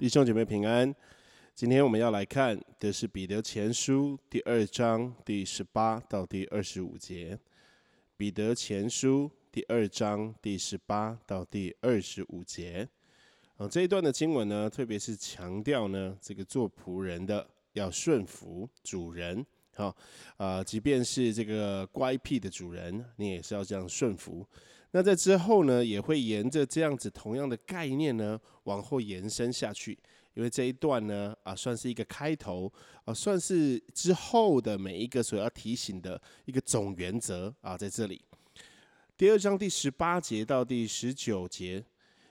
弟兄姐妹平安。今天我们要来看的是彼得前书第二章第十八到第二十五节。彼得前书第二章第十八到第二十五节。啊，这一段的经文呢，特别是强调呢，这个做仆人的要顺服主人。好，啊，即便是这个乖僻的主人，你也是要这样顺服。那在之后呢，也会沿着这样子同样的概念呢，往后延伸下去。因为这一段呢，啊，算是一个开头，啊，算是之后的每一个所要提醒的一个总原则啊，在这里。第二章第十八节到第十九节，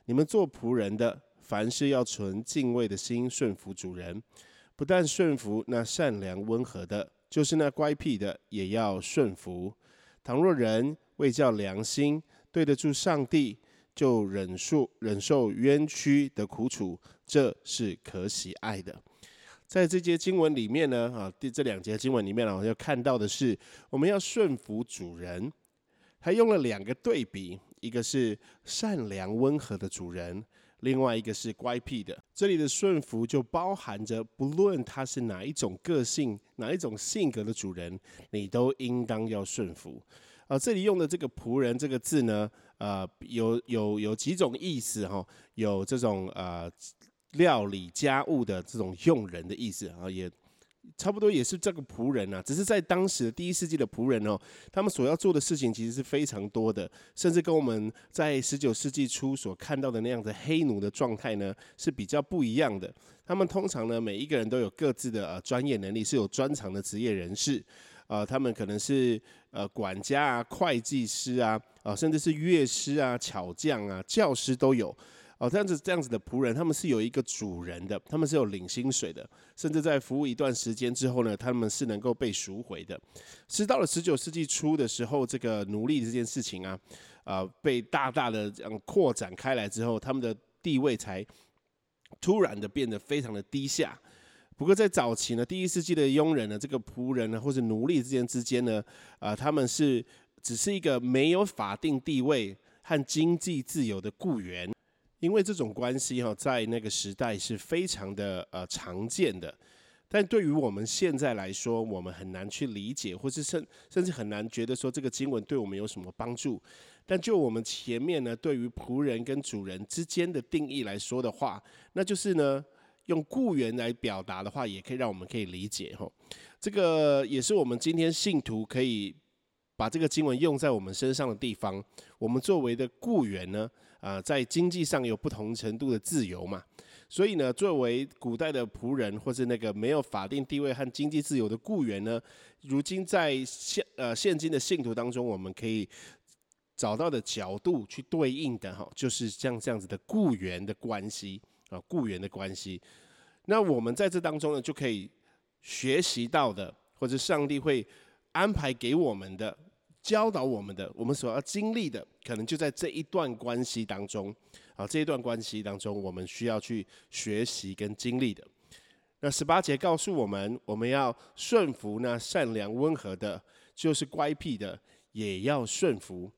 你们做仆人的，凡事要存敬畏的心顺服主人，不但顺服那善良温和的，就是那乖僻的，也要顺服。倘若人为叫良心，对得住上帝，就忍受忍受冤屈的苦楚，这是可喜爱的。在这节经文里面呢，啊，第这两节经文里面呢，要看到的是，我们要顺服主人。他用了两个对比，一个是善良温和的主人，另外一个是乖僻的。这里的顺服就包含着，不论他是哪一种个性、哪一种性格的主人，你都应当要顺服。啊，这里用的这个仆人这个字呢，呃，有有有几种意思哈，有这种呃料理家务的这种用人的意思啊，也差不多也是这个仆人呐，只是在当时的第一世纪的仆人哦，他们所要做的事情其实是非常多的，甚至跟我们在十九世纪初所看到的那样子黑奴的状态呢是比较不一样的。他们通常呢，每一个人都有各自的呃专业能力，是有专长的职业人士。啊，他们可能是呃管家啊、会计师啊，啊，甚至是乐师啊、巧匠啊、教师都有。哦，这样子这样子的仆人，他们是有一个主人的，他们是有领薪水的，甚至在服务一段时间之后呢，他们是能够被赎回的。是到了十九世纪初的时候，这个奴隶这件事情啊，啊，被大大的这样扩展开来之后，他们的地位才突然的变得非常的低下。不过在早期呢，第一世纪的佣人呢，这个仆人呢，或者奴隶之间之间呢，啊，他们是只是一个没有法定地位和经济自由的雇员，因为这种关系哈，在那个时代是非常的呃常见的。但对于我们现在来说，我们很难去理解，或是甚甚至很难觉得说这个经文对我们有什么帮助。但就我们前面呢，对于仆人跟主人之间的定义来说的话，那就是呢。用雇员来表达的话，也可以让我们可以理解哈。这个也是我们今天信徒可以把这个经文用在我们身上的地方。我们作为的雇员呢，啊，在经济上有不同程度的自由嘛。所以呢，作为古代的仆人或是那个没有法定地位和经济自由的雇员呢，如今在现呃现今的信徒当中，我们可以找到的角度去对应的哈，就是像这样子的雇员的关系。啊，雇员的关系，那我们在这当中呢，就可以学习到的，或者上帝会安排给我们的、教导我们的，我们所要经历的，可能就在这一段关系当中。啊，这一段关系当中，我们需要去学习跟经历的。那十八节告诉我们，我们要顺服那善良温和的，就是乖僻的，也要顺服。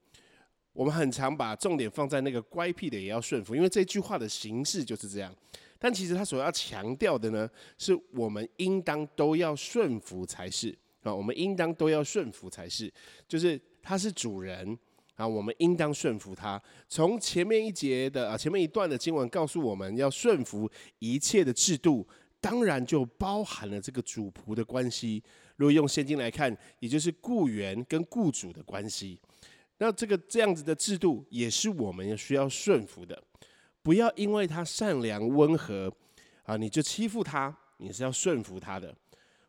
我们很常把重点放在那个乖僻的也要顺服，因为这句话的形式就是这样。但其实他所要强调的呢，是我们应当都要顺服才是啊，我们应当都要顺服才是，就是他是主人啊，我们应当顺服他。从前面一节的啊，前面一段的经文告诉我们要顺服一切的制度，当然就包含了这个主仆的关系。如果用现今来看，也就是雇员跟雇主的关系。那这个这样子的制度也是我们需要顺服的，不要因为他善良温和啊，你就欺负他，你是要顺服他的；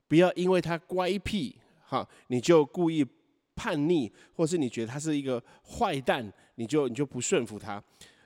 不要因为他乖僻哈，你就故意叛逆，或是你觉得他是一个坏蛋，你就你就不顺服他。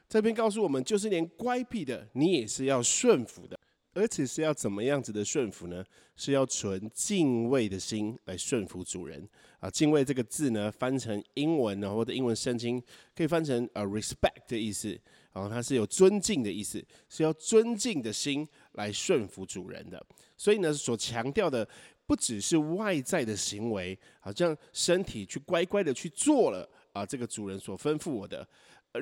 这边告诉我们，就是连乖僻的你也是要顺服的。而且是要怎么样子的顺服呢？是要存敬畏的心来顺服主人啊！敬畏这个字呢，翻成英文呢，或者英文圣经可以翻成呃 respect 的意思，然后它是有尊敬的意思，是要尊敬的心来顺服主人的。所以呢，所强调的不只是外在的行为，好像身体去乖乖的去做了啊，这个主人所吩咐我的，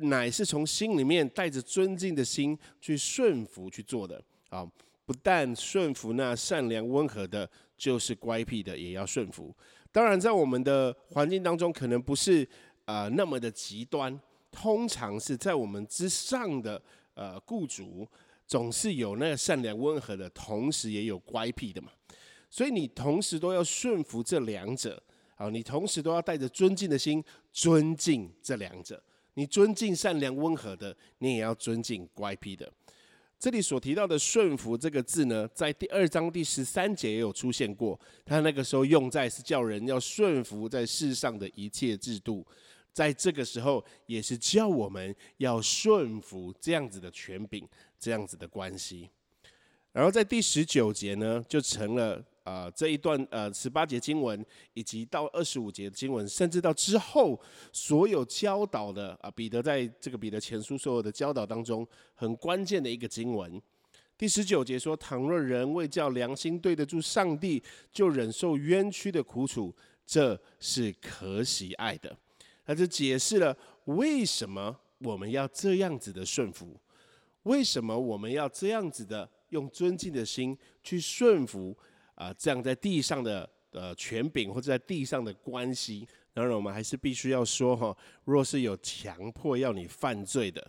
乃是从心里面带着尊敬的心去顺服去做的。啊，不但顺服那善良温和的，就是乖僻的也要顺服。当然，在我们的环境当中，可能不是呃那么的极端，通常是在我们之上的呃雇主，总是有那个善良温和的，同时也有乖僻的嘛。所以你同时都要顺服这两者，啊，你同时都要带着尊敬的心尊敬这两者。你尊敬善良温和的，你也要尊敬乖僻的。这里所提到的“顺服”这个字呢，在第二章第十三节也有出现过。他那个时候用在是叫人要顺服在世上的一切制度，在这个时候也是叫我们要顺服这样子的权柄，这样子的关系。然后在第十九节呢，就成了。啊，这一段呃十八节经文，以及到二十五节经文，甚至到之后所有教导的啊，彼得在这个彼得前书所有的教导当中，很关键的一个经文。第十九节说：“倘若人为叫良心对得住上帝，就忍受冤屈的苦楚，这是可喜爱的。”他就解释了为什么我们要这样子的顺服，为什么我们要这样子的用尊敬的心去顺服。啊，这样在地上的呃权柄或者在地上的关系，当然我们还是必须要说哈，若是有强迫要你犯罪的，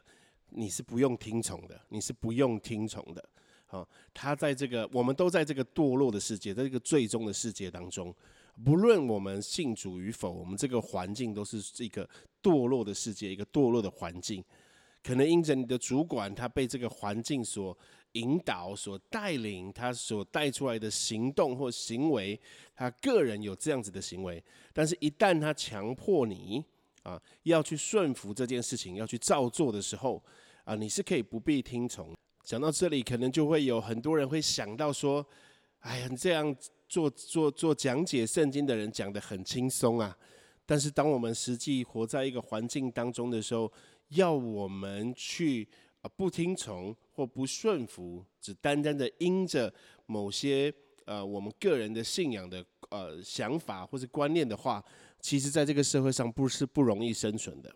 你是不用听从的，你是不用听从的。好，他在这个我们都在这个堕落的世界，在这个最终的世界当中，不论我们信主与否，我们这个环境都是一个堕落的世界，一个堕落的环境。可能因着你的主管他被这个环境所。引导、所带领他所带出来的行动或行为，他个人有这样子的行为，但是，一旦他强迫你啊，要去顺服这件事情，要去照做的时候，啊，你是可以不必听从。讲到这里，可能就会有很多人会想到说：“哎呀，你这样做做做讲解圣经的人讲的很轻松啊。”但是，当我们实际活在一个环境当中的时候，要我们去。不听从或不顺服，只单单的因着某些呃我们个人的信仰的呃想法或者观念的话，其实在这个社会上不是不容易生存的。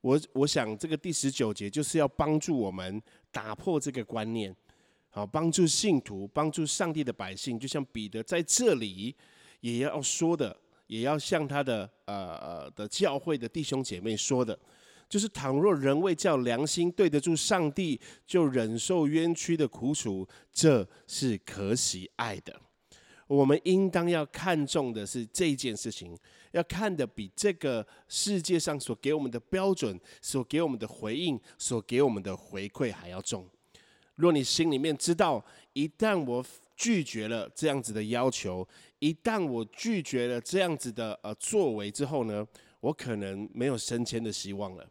我我想这个第十九节就是要帮助我们打破这个观念，好帮助信徒，帮助上帝的百姓，就像彼得在这里也要说的，也要向他的呃呃的教会的弟兄姐妹说的。就是倘若人为叫良心对得住上帝，就忍受冤屈的苦楚，这是可喜爱的。我们应当要看重的是这件事情，要看的比这个世界上所给我们的标准、所给我们的回应、所给我们的回馈还要重。若你心里面知道，一旦我拒绝了这样子的要求，一旦我拒绝了这样子的呃作为之后呢，我可能没有升迁的希望了。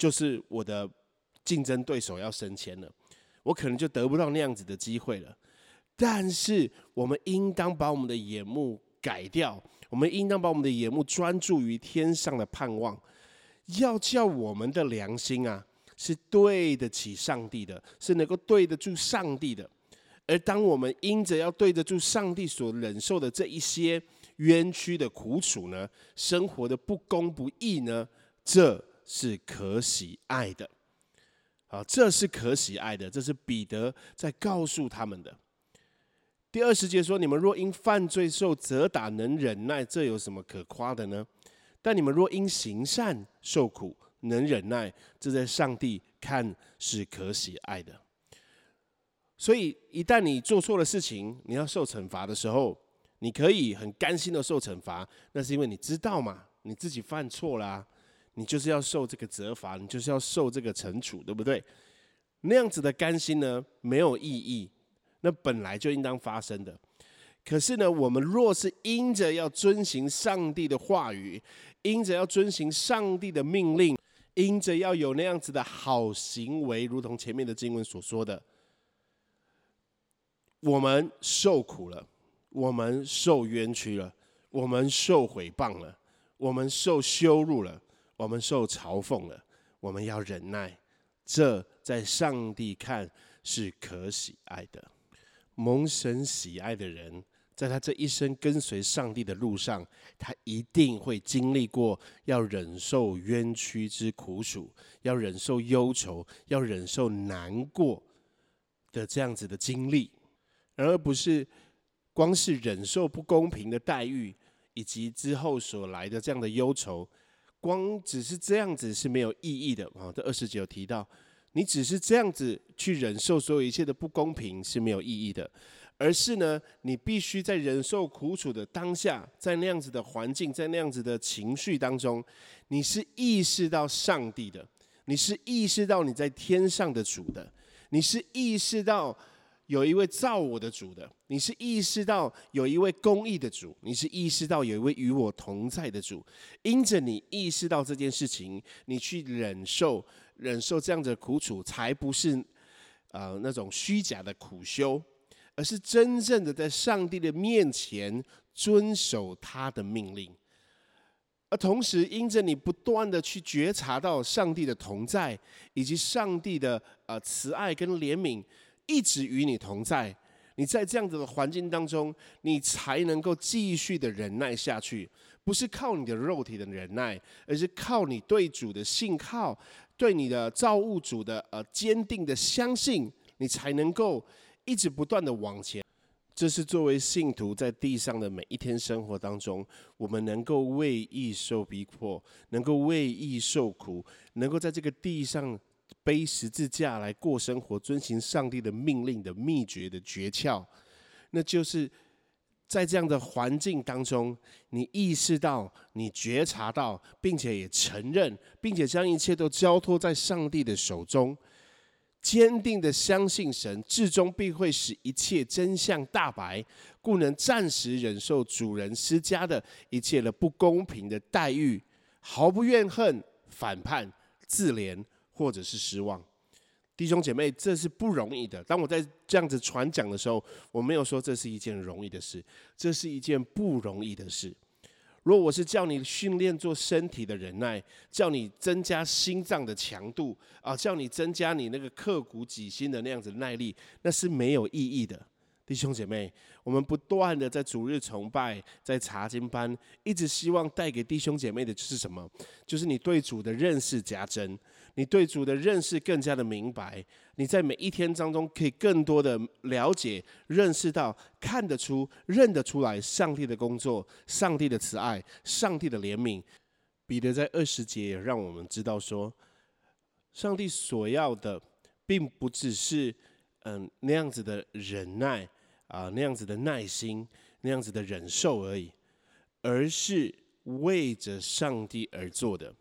就是我的竞争对手要升迁了，我可能就得不到那样子的机会了。但是我们应当把我们的眼目改掉，我们应当把我们的眼目专注于天上的盼望，要叫我们的良心啊是对得起上帝的，是能够对得住上帝的。而当我们因着要对得住上帝所忍受的这一些冤屈的苦楚呢，生活的不公不义呢，这。是可喜爱的，好，这是可喜爱的，这是彼得在告诉他们的。第二十节说：“你们若因犯罪受责打，能忍耐，这有什么可夸的呢？但你们若因行善受苦，能忍耐，这在上帝看是可喜爱的。所以，一旦你做错了事情，你要受惩罚的时候，你可以很甘心的受惩罚，那是因为你知道嘛，你自己犯错了。”你就是要受这个责罚，你就是要受这个惩处，对不对？那样子的甘心呢，没有意义。那本来就应当发生的。可是呢，我们若是因着要遵行上帝的话语，因着要遵行上帝的命令，因着要有那样子的好行为，如同前面的经文所说的，我们受苦了，我们受冤屈了，我们受毁谤了，我们受羞辱了。我们受嘲讽了，我们要忍耐，这在上帝看是可喜爱的。蒙神喜爱的人，在他这一生跟随上帝的路上，他一定会经历过要忍受冤屈之苦楚，要忍受忧愁，要忍受难过的这样子的经历，而不是光是忍受不公平的待遇，以及之后所来的这样的忧愁，光只是这样子是没有意义的啊。这二十九提到，你只是这样子去忍受所有一切的不公平是没有意义的，而是呢，你必须在忍受苦楚的当下，在那样子的环境，在那样子的情绪当中，你是意识到上帝的，你是意识到你在天上的主的。你是意识到有一位造我的主的，你是意识到有一位公义的主，你是意识到有一位与我同在的主。因着你意识到这件事情，你去忍受忍受这样的苦楚，才不是呃那种虚假的苦修，而是真正的在上帝的面前遵守他的命令。而同时，因着你不断的去觉察到上帝的同在，以及上帝的呃慈爱跟怜悯一直与你同在，你在这样子的环境当中，你才能够继续的忍耐下去。不是靠你的肉体的忍耐，而是靠你对主的信靠，对你的造物主的呃坚定的相信，你才能够一直不断的往前。这是作为信徒在地上的每一天生活当中，我们能够为义受逼迫，能够为义受苦，能够在这个地上背十字架来过生活，遵行上帝的命令的秘诀的诀窍，那就是在这样的环境当中，你意识到、你觉察到，并且也承认，并且将一切都交托在上帝的手中。坚定的相信神，至终必会使一切真相大白，故能暂时忍受主人施加的一切的不公平的待遇，毫不怨恨、反叛、自怜或者是失望。弟兄姐妹，这是不容易的。当我在这样子传讲的时候，我没有说这是一件容易的事，这是一件不容易的事。如果我是叫你训练做身体的忍耐，叫你增加心脏的强度啊，叫你增加你那个刻骨己心的那样子耐力，那是没有意义的。弟兄姐妹，我们不断的在主日崇拜，在查经班，一直希望带给弟兄姐妹的就是什么？就是你对主的认识加增，你对主的认识更加的明白，你在每一天当中可以更多的了解、认识到、看得出、认得出来上帝的工作、上帝的慈爱、上帝的怜悯。彼得在二十节也让我们知道说，上帝所要的，并不只是嗯那样子的忍耐。啊，那样子的耐心，那样子的忍受而已，而是为着上帝而做的，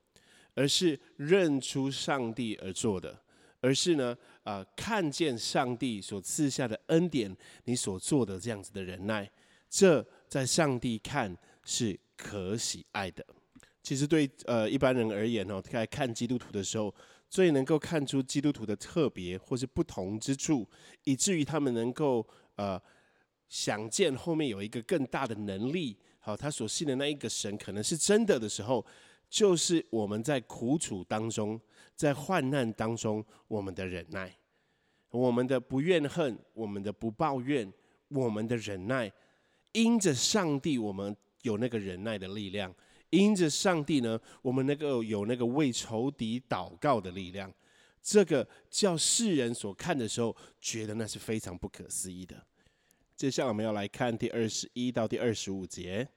而是认出上帝而做的，而是呢，啊，看见上帝所赐下的恩典，你所做的这样子的忍耐，这在上帝看是可喜爱的。其实对呃一般人而言哦，在看基督徒的时候，最能够看出基督徒的特别或是不同之处，以至于他们能够呃。想见后面有一个更大的能力，好，他所信的那一个神可能是真的的时候，就是我们在苦楚当中，在患难当中，我们的忍耐，我们的不怨恨，我们的不抱怨，我们的忍耐，因着上帝，我们有那个忍耐的力量；因着上帝呢，我们那个有那个为仇敌祷告的力量。这个叫世人所看的时候，觉得那是非常不可思议的。接下来我们要来看第二十一到第二十五节。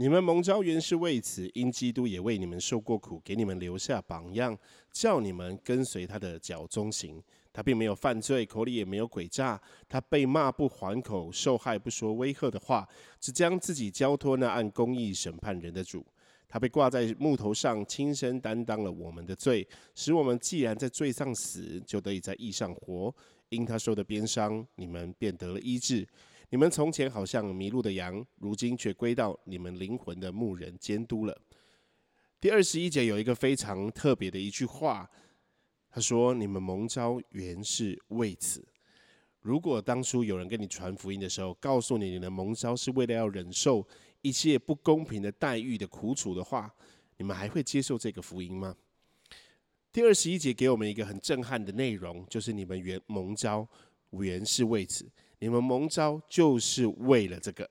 你们蒙召原是为此，因基督也为你们受过苦，给你们留下榜样，叫你们跟随他的脚中行。他并没有犯罪，口里也没有诡诈。他被骂不还口，受害不说威吓的话，只将自己交托那按公义审判人的主。他被挂在木头上，亲身担当了我们的罪，使我们既然在罪上死，就得以在义上活。因他受的鞭伤，你们便得了医治。你们从前好像迷路的羊，如今却归到你们灵魂的牧人监督了。第二十一节有一个非常特别的一句话，他说：“你们蒙召原是为此。”如果当初有人跟你传福音的时候，告诉你你的蒙召是为了要忍受一切不公平的待遇的苦楚的话，你们还会接受这个福音吗？第二十一节给我们一个很震撼的内容，就是你们原蒙召原是为此。你们蒙召就是为了这个，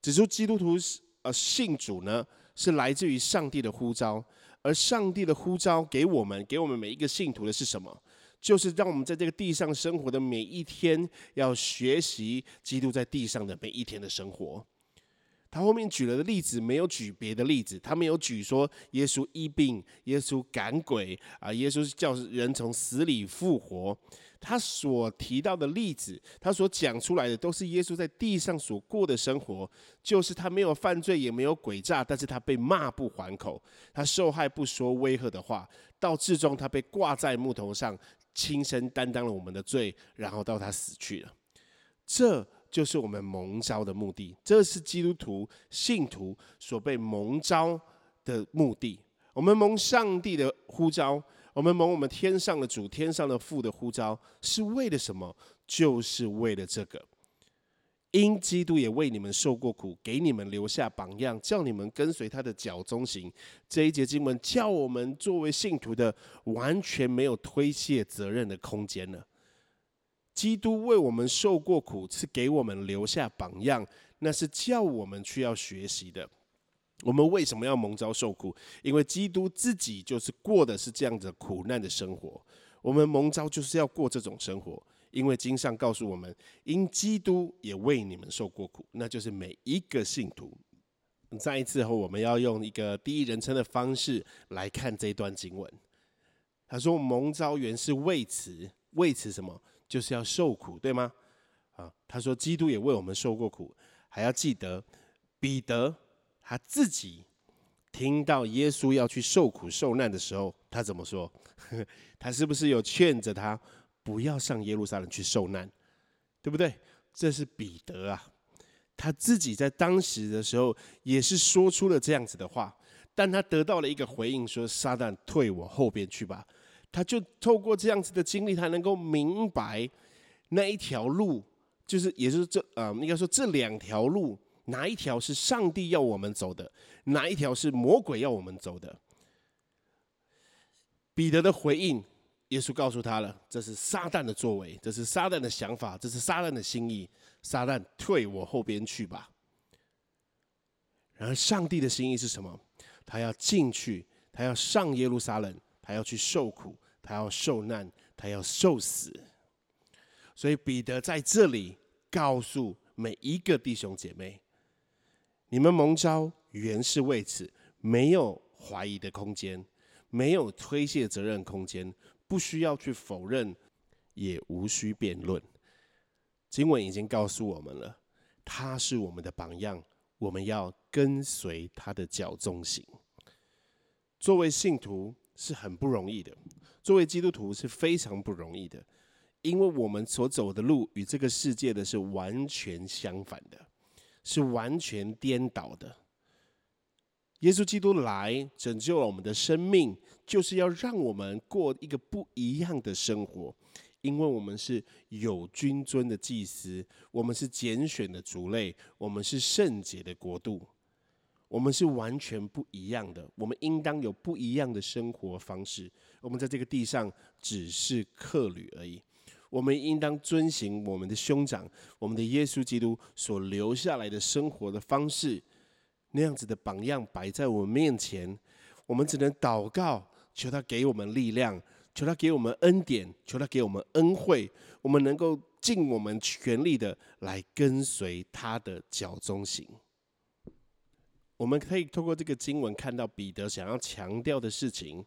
指出基督徒呃信主呢，是来自于上帝的呼召，而上帝的呼召给我们，给我们每一个信徒的是什么？就是让我们在这个地上生活的每一天，要学习基督在地上的每一天的生活。他后面举了的例子没有举别的例子，他没有举说耶稣医病、耶稣赶鬼啊，耶稣叫人从死里复活。他所提到的例子，他所讲出来的都是耶稣在地上所过的生活，就是他没有犯罪，也没有诡诈，但是他被骂不还口，他受害不说威吓的话，到至终他被挂在木头上，亲身担当了我们的罪，然后到他死去了。这就是我们蒙召的目的，这是基督徒信徒所被蒙召的目的。我们蒙上帝的呼召。我们蒙我们天上的主、天上的父的呼召，是为了什么？就是为了这个。因基督也为你们受过苦，给你们留下榜样，叫你们跟随他的脚中行。这一节经文叫我们作为信徒的，完全没有推卸责任的空间了。基督为我们受过苦，是给我们留下榜样，那是叫我们去要学习的。我们为什么要蒙召受苦？因为基督自己就是过的是这样子苦难的生活。我们蒙召就是要过这种生活，因为经上告诉我们，因基督也为你们受过苦，那就是每一个信徒。再一次后，我们要用一个第一人称的方式来看这段经文。他说：“蒙召原是为此，为此什么？就是要受苦，对吗？”啊，他说：“基督也为我们受过苦，还要记得彼得。”他自己听到耶稣要去受苦受难的时候，他怎么说？他是不是有劝着他不要上耶路撒冷去受难？对不对？这是彼得啊，他自己在当时的时候也是说出了这样子的话，但他得到了一个回应，说：“撒旦退我后边去吧。”他就透过这样子的经历，他能够明白那一条路，就是也是这啊，应该说这两条路。哪一条是上帝要我们走的？哪一条是魔鬼要我们走的？彼得的回应，耶稣告诉他了：这是撒旦的作为，这是撒旦的想法，这是撒旦的心意。撒旦，退我后边去吧。然而，上帝的心意是什么？他要进去，他要上耶路撒冷，他要去受苦，他要受难，他要受死。所以，彼得在这里告诉每一个弟兄姐妹。你们蒙召原是为此，没有怀疑的空间，没有推卸责任空间，不需要去否认，也无需辩论。经文已经告诉我们了，他是我们的榜样，我们要跟随他的脚踪行。作为信徒是很不容易的，作为基督徒是非常不容易的，因为我们所走的路与这个世界的是完全相反的。是完全颠倒的。耶稣基督来拯救了我们的生命，就是要让我们过一个不一样的生活，因为我们是有君尊的祭司，我们是拣选的族类，我们是圣洁的国度，我们是完全不一样的。我们应当有不一样的生活方式。我们在这个地上只是客旅而已。我们应当遵行我们的兄长，我们的耶稣基督所留下来的生活的方式，那样子的榜样摆在我们面前，我们只能祷告，求他给我们力量，求他给我们恩典，求他给我们恩惠，我们能够尽我们全力的来跟随他的脚中行。我们可以透过这个经文看到彼得想要强调的事情。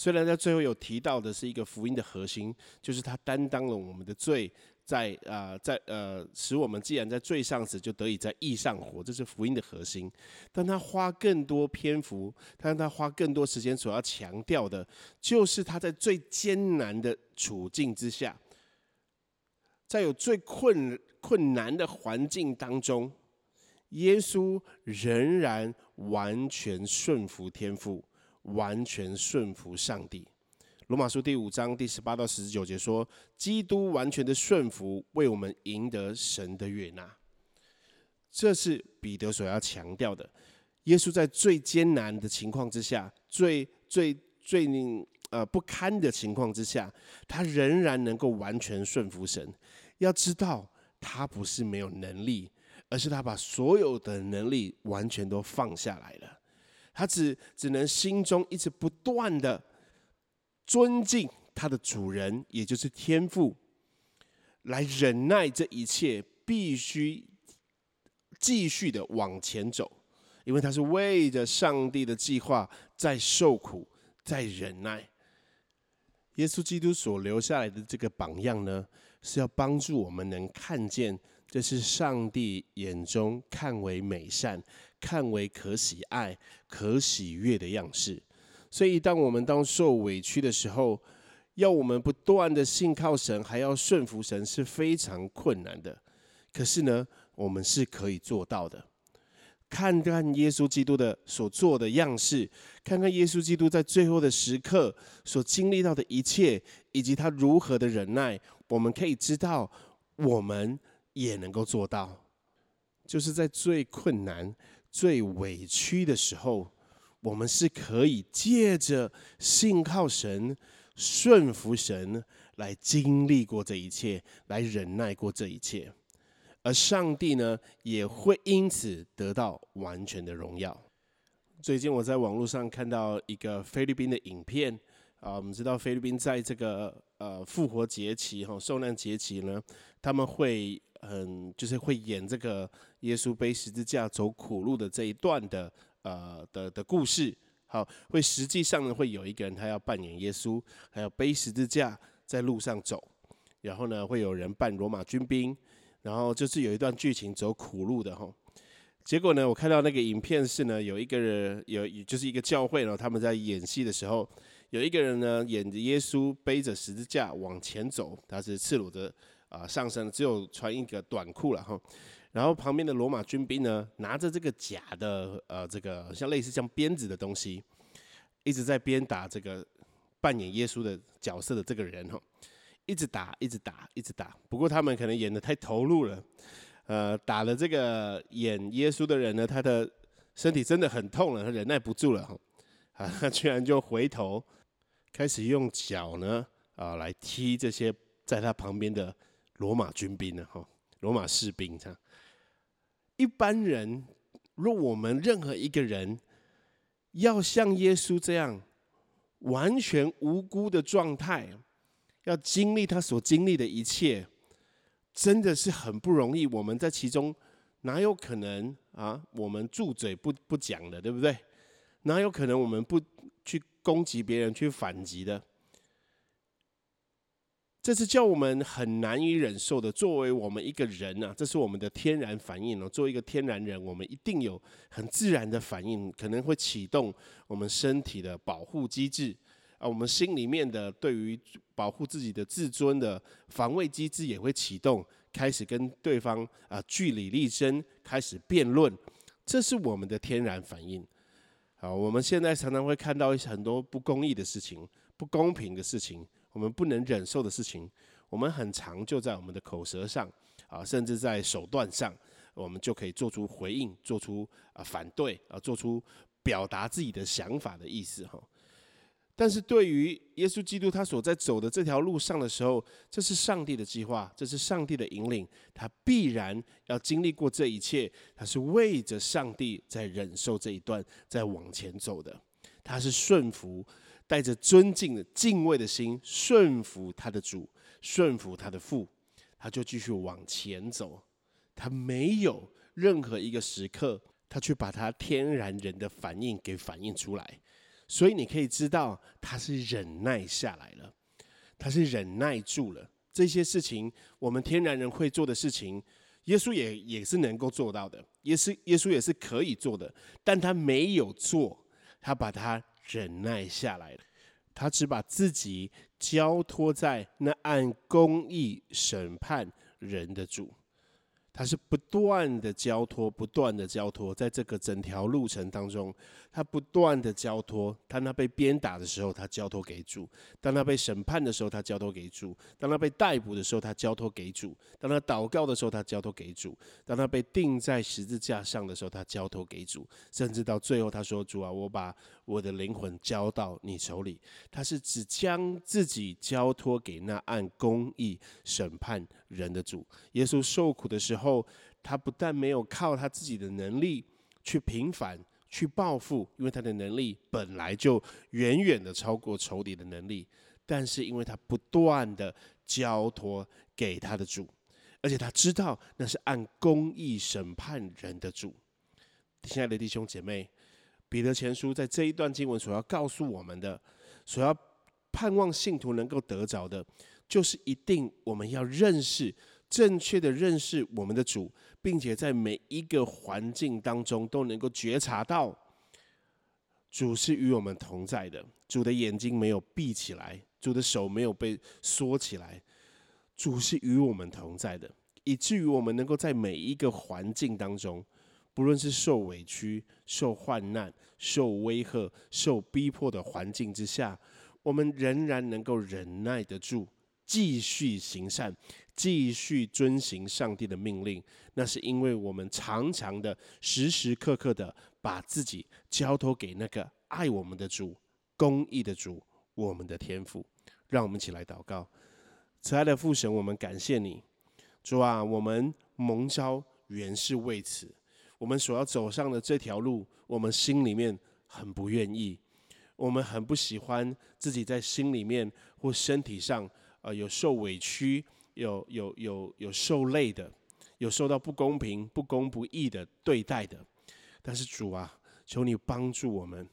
虽然在最后有提到的是一个福音的核心，就是他担当了我们的罪，在啊，在呃，使我们既然在罪上死，就得以在义上活，这是福音的核心。但他花更多篇幅，但他花更多时间所要强调的，就是他在最艰难的处境之下，在有最困困难的环境当中，耶稣仍然完全顺服天父。完全顺服上帝。罗马书第五章第十八到十九节说：“基督完全的顺服，为我们赢得神的悦纳。”这是彼得所要强调的。耶稣在最艰难的情况之下，最最最令呃不堪的情况之下，他仍然能够完全顺服神。要知道，他不是没有能力，而是他把所有的能力完全都放下来了。他只只能心中一直不断的尊敬他的主人，也就是天父，来忍耐这一切，必须继续的往前走，因为他是为着上帝的计划在受苦，在忍耐。耶稣基督所留下来的这个榜样呢，是要帮助我们能看见，这是上帝眼中看为美善、看为可喜爱、可喜悦的样式。所以，当我们当受委屈的时候，要我们不断的信靠神，还要顺服神，是非常困难的。可是呢，我们是可以做到的。看看耶稣基督的所做的样式，看看耶稣基督在最后的时刻所经历到的一切，以及他如何的忍耐，我们可以知道，我们也能够做到。就是在最困难、最委屈的时候，我们是可以借着信靠神、顺服神，来经历过这一切，来忍耐过这一切。而上帝呢，也会因此得到完全的荣耀。最近我在网络上看到一个菲律宾的影片啊，我们知道菲律宾在这个呃复活节期哈受难节期呢，他们会嗯就是会演这个耶稣背十字架走苦路的这一段的呃的的故事。好，会实际上呢会有一个人他要扮演耶稣，还要背十字架在路上走，然后呢会有人扮罗马军兵。然后就是有一段剧情走苦路的哈，结果呢，我看到那个影片是呢，有一个人有就是一个教会呢，他们在演戏的时候，有一个人呢演着耶稣背着十字架往前走，他是赤裸着啊上身，只有穿一个短裤了哈。然后旁边的罗马军兵呢，拿着这个假的呃这个像类似像鞭子的东西，一直在鞭打这个扮演耶稣的角色的这个人哈。一直打，一直打，一直打。不过他们可能演的太投入了，呃，打了这个演耶稣的人呢，他的身体真的很痛了，他忍耐不住了哈，啊，他居然就回头开始用脚呢啊来踢这些在他旁边的罗马军兵呢哈，罗马士兵这样。一般人，若我们任何一个人要像耶稣这样完全无辜的状态。要经历他所经历的一切，真的是很不容易。我们在其中哪有可能啊？我们住嘴不不讲的，对不对？哪有可能我们不去攻击别人、去反击的？这是叫我们很难以忍受的。作为我们一个人啊，这是我们的天然反应哦。作为一个天然人，我们一定有很自然的反应，可能会启动我们身体的保护机制。啊，我们心里面的对于保护自己的自尊的防卫机制也会启动，开始跟对方啊据理力争，开始辩论，这是我们的天然反应。好，我们现在常常会看到一些很多不公义的事情、不公平的事情，我们不能忍受的事情，我们很常就在我们的口舌上啊，甚至在手段上，我们就可以做出回应，做出啊反对啊，做出表达自己的想法的意思哈。但是对于耶稣基督他所在走的这条路上的时候，这是上帝的计划，这是上帝的引领，他必然要经历过这一切，他是为着上帝在忍受这一段，在往前走的，他是顺服，带着尊敬的敬畏的心，顺服他的主，顺服他的父，他就继续往前走，他没有任何一个时刻，他去把他天然人的反应给反映出来。所以你可以知道，他是忍耐下来了，他是忍耐住了这些事情。我们天然人会做的事情，耶稣也也是能够做到的，耶稣耶稣也是可以做的，但他没有做，他把他忍耐下来了，他只把自己交托在那按公义审判人的主。他是不断的交托，不断的交托，在这个整条路程当中，他不断的交托。当他被鞭打的时候，他交托给主；当他被审判的时候，他交托给主；当他被逮捕的时候，他交托给主；当他祷告的时候，他交托给主；当他被钉在十字架上的时候，他交托给主。甚至到最后，他说：“主啊，我把我的灵魂交到你手里。”他是只将自己交托给那按公义审判人的主。耶稣受苦的时候。他不但没有靠他自己的能力去平反、去报复，因为他的能力本来就远远的超过仇敌的能力。但是因为他不断的交托给他的主，而且他知道那是按公义审判人的主。亲爱的弟兄姐妹，彼得前书在这一段经文所要告诉我们的，所要盼望信徒能够得着的，就是一定我们要认识正确的认识我们的主，并且在每一个环境当中都能够觉察到主是与我们同在的。主的眼睛没有闭起来，主的手没有被缩起来，主是与我们同在的，以至于我们能够在每一个环境当中。不论是受委屈、受患难、受威吓、受逼迫的环境之下，我们仍然能够忍耐得住，继续行善，继续遵行上帝的命令。那是因为我们常常的、时时刻刻的把自己交托给那个爱我们的主、公义的主、我们的天父。让我们一起来祷告，慈爱的父神，我们感谢你，主啊，我们蒙召原是为此。我们所要走上的这条路，我们心里面很不愿意，我们很不喜欢自己在心里面或身体上，呃，有受委屈，有有有有受累的，有受到不公平、不公不义的对待的。但是主啊，求你帮助我们，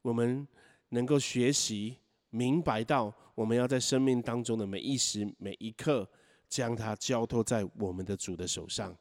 我们能够学习明白到，我们要在生命当中的每一时每一刻，将它交托在我们的主的手上。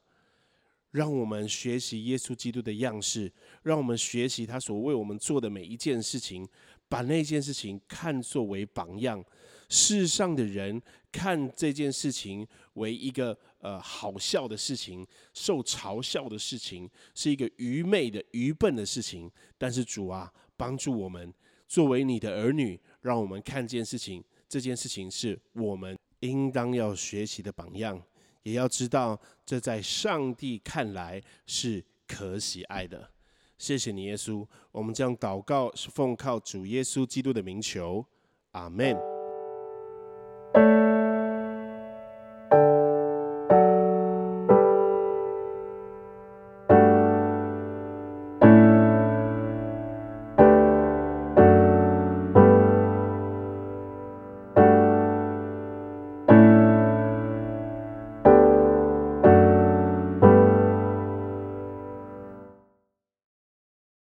让我们学习耶稣基督的样式，让我们学习他所为我们做的每一件事情，把那件事情看作为榜样。世上的人看这件事情为一个呃好笑的事情，受嘲笑的事情，是一个愚昧的、愚笨的事情。但是主啊，帮助我们作为你的儿女，让我们看见事情，这件事情是我们应当要学习的榜样。也要知道，这在上帝看来是可喜爱的。谢谢你，耶稣。我们将祷告是奉靠主耶稣基督的名求，阿门。